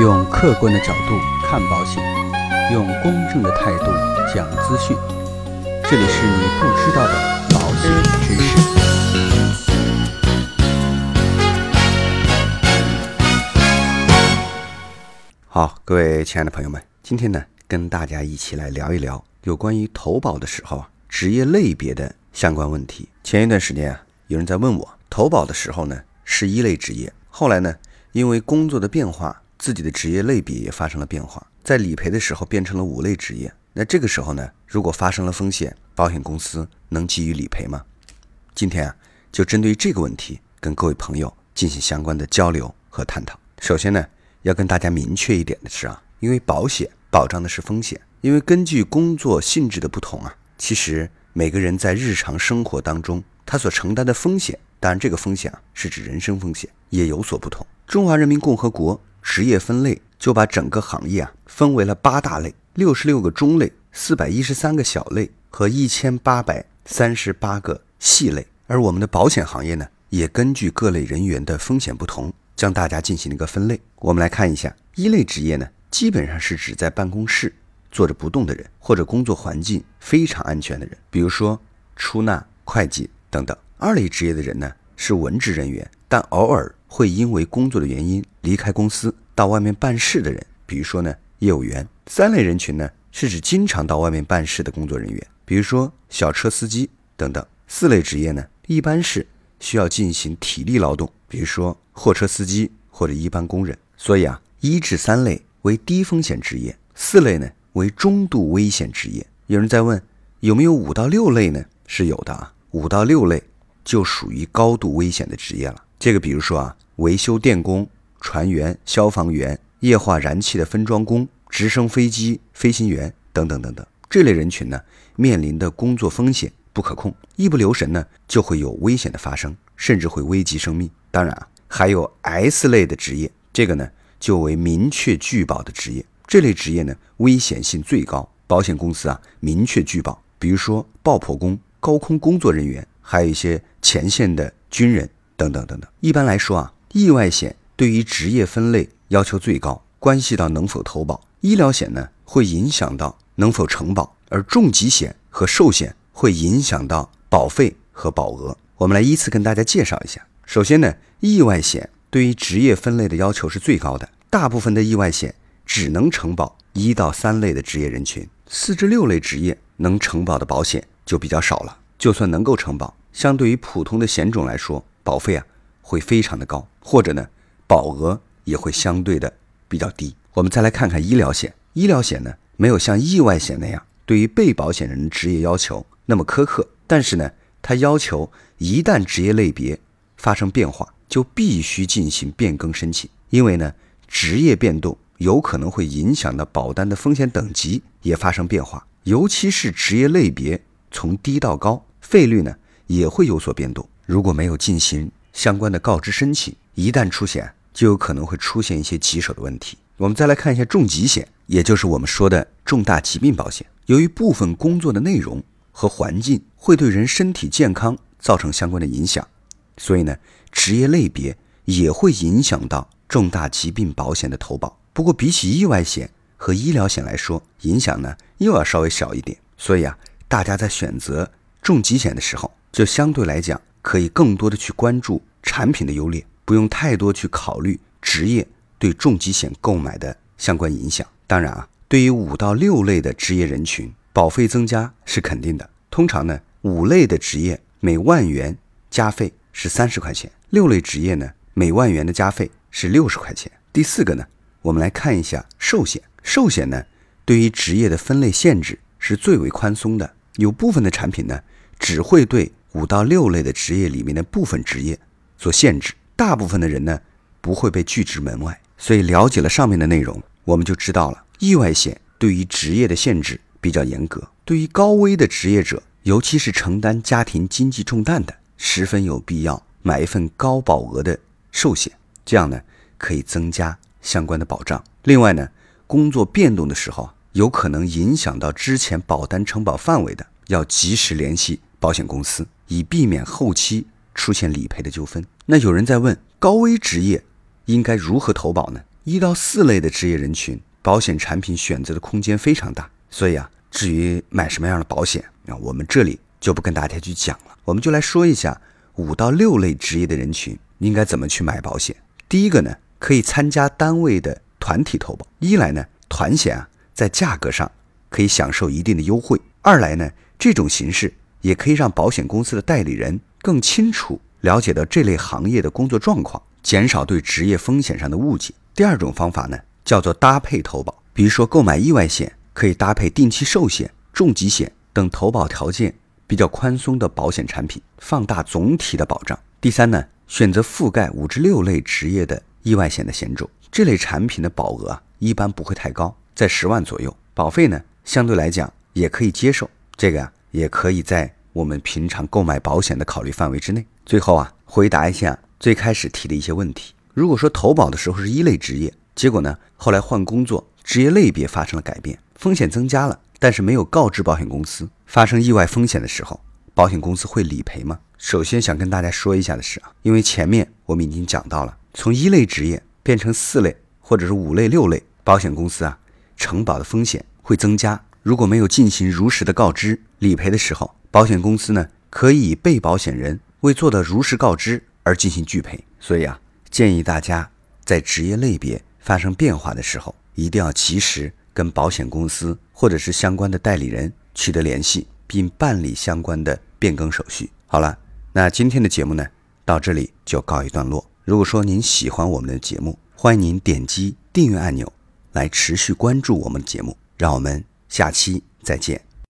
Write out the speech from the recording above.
用客观的角度看保险，用公正的态度讲资讯。这里是你不知道的保险知识。好，各位亲爱的朋友们，今天呢，跟大家一起来聊一聊有关于投保的时候啊，职业类别的相关问题。前一段时间啊，有人在问我，投保的时候呢是一类职业，后来呢，因为工作的变化，自己的职业类别也发生了变化，在理赔的时候变成了五类职业。那这个时候呢，如果发生了风险，保险公司能给予理赔吗？今天啊，就针对这个问题，跟各位朋友进行相关的交流和探讨。首先呢，要跟大家明确一点的是啊，因为保险保障的是风险，因为根据工作性质的不同啊，其实每个人在日常生活当中，他所承担的风险，当然这个风险啊是指人身风险，也有所不同。中华人民共和国职业分类就把整个行业啊分为了八大类、六十六个中类、四百一十三个小类和一千八百三十八个细类，而我们的保险行业呢，也根据各类人员的风险不同。将大家进行了一个分类，我们来看一下一类职业呢，基本上是指在办公室坐着不动的人，或者工作环境非常安全的人，比如说出纳、会计等等。二类职业的人呢，是文职人员，但偶尔会因为工作的原因离开公司到外面办事的人，比如说呢业务员。三类人群呢，是指经常到外面办事的工作人员，比如说小车司机等等。四类职业呢，一般是需要进行体力劳动，比如说。货车司机或者一般工人，所以啊，一至三类为低风险职业，四类呢为中度危险职业。有人在问有没有五到六类呢？是有的啊，五到六类就属于高度危险的职业了。这个比如说啊，维修电工、船员、消防员、液化燃气的分装工、直升飞机飞行员等等等等，这类人群呢，面临的工作风险不可控，一不留神呢，就会有危险的发生，甚至会危及生命。当然啊。还有 S 类的职业，这个呢就为明确拒保的职业。这类职业呢危险性最高，保险公司啊明确拒保。比如说爆破工、高空工作人员，还有一些前线的军人等等等等。一般来说啊，意外险对于职业分类要求最高，关系到能否投保；医疗险呢会影响到能否承保，而重疾险和寿险会影响到保费和保额。我们来依次跟大家介绍一下。首先呢，意外险对于职业分类的要求是最高的，大部分的意外险只能承保一到三类的职业人群，四至六类职业能承保的保险就比较少了。就算能够承保，相对于普通的险种来说，保费啊会非常的高，或者呢保额也会相对的比较低。我们再来看看医疗险，医疗险呢没有像意外险那样对于被保险人职业要求那么苛刻，但是呢它要求一旦职业类别发生变化就必须进行变更申请，因为呢，职业变动有可能会影响到保单的风险等级也发生变化，尤其是职业类别从低到高，费率呢也会有所变动。如果没有进行相关的告知申请，一旦出险，就有可能会出现一些棘手的问题。我们再来看一下重疾险，也就是我们说的重大疾病保险。由于部分工作的内容和环境会对人身体健康造成相关的影响。所以呢，职业类别也会影响到重大疾病保险的投保。不过，比起意外险和医疗险来说，影响呢又要稍微小一点。所以啊，大家在选择重疾险的时候，就相对来讲可以更多的去关注产品的优劣，不用太多去考虑职业对重疾险购买的相关影响。当然啊，对于五到六类的职业人群，保费增加是肯定的。通常呢，五类的职业每万元加费。是三十块钱，六类职业呢，每万元的加费是六十块钱。第四个呢，我们来看一下寿险。寿险呢，对于职业的分类限制是最为宽松的，有部分的产品呢，只会对五到六类的职业里面的部分职业做限制，大部分的人呢，不会被拒之门外。所以了解了上面的内容，我们就知道了，意外险对于职业的限制比较严格，对于高危的职业者，尤其是承担家庭经济重担的。十分有必要买一份高保额的寿险，这样呢可以增加相关的保障。另外呢，工作变动的时候有可能影响到之前保单承保范围的，要及时联系保险公司，以避免后期出现理赔的纠纷。那有人在问，高危职业应该如何投保呢？一到四类的职业人群，保险产品选择的空间非常大。所以啊，至于买什么样的保险啊，我们这里就不跟大家去讲了。我们就来说一下五到六类职业的人群应该怎么去买保险。第一个呢，可以参加单位的团体投保。一来呢，团险啊，在价格上可以享受一定的优惠；二来呢，这种形式也可以让保险公司的代理人更清楚了解到这类行业的工作状况，减少对职业风险上的误解。第二种方法呢，叫做搭配投保，比如说购买意外险，可以搭配定期寿险、重疾险等投保条件比较宽松的保险产品，放大总体的保障。第三呢，选择覆盖五至六类职业的意外险的险种，这类产品的保额啊，一般不会太高，在十万左右，保费呢相对来讲也可以接受，这个啊也可以在我们平常购买保险的考虑范围之内。最后啊，回答一下最开始提的一些问题。如果说投保的时候是一类职业，结果呢后来换工作，职业类别发生了改变，风险增加了，但是没有告知保险公司，发生意外风险的时候，保险公司会理赔吗？首先想跟大家说一下的是啊，因为前面我们已经讲到了，从一类职业变成四类或者是五类、六类，保险公司啊承保的风险会增加。如果没有进行如实的告知，理赔的时候，保险公司呢可以以被保险人未做的如实告知而进行拒赔。所以啊。建议大家在职业类别发生变化的时候，一定要及时跟保险公司或者是相关的代理人取得联系，并办理相关的变更手续。好了，那今天的节目呢，到这里就告一段落。如果说您喜欢我们的节目，欢迎您点击订阅按钮来持续关注我们的节目。让我们下期再见。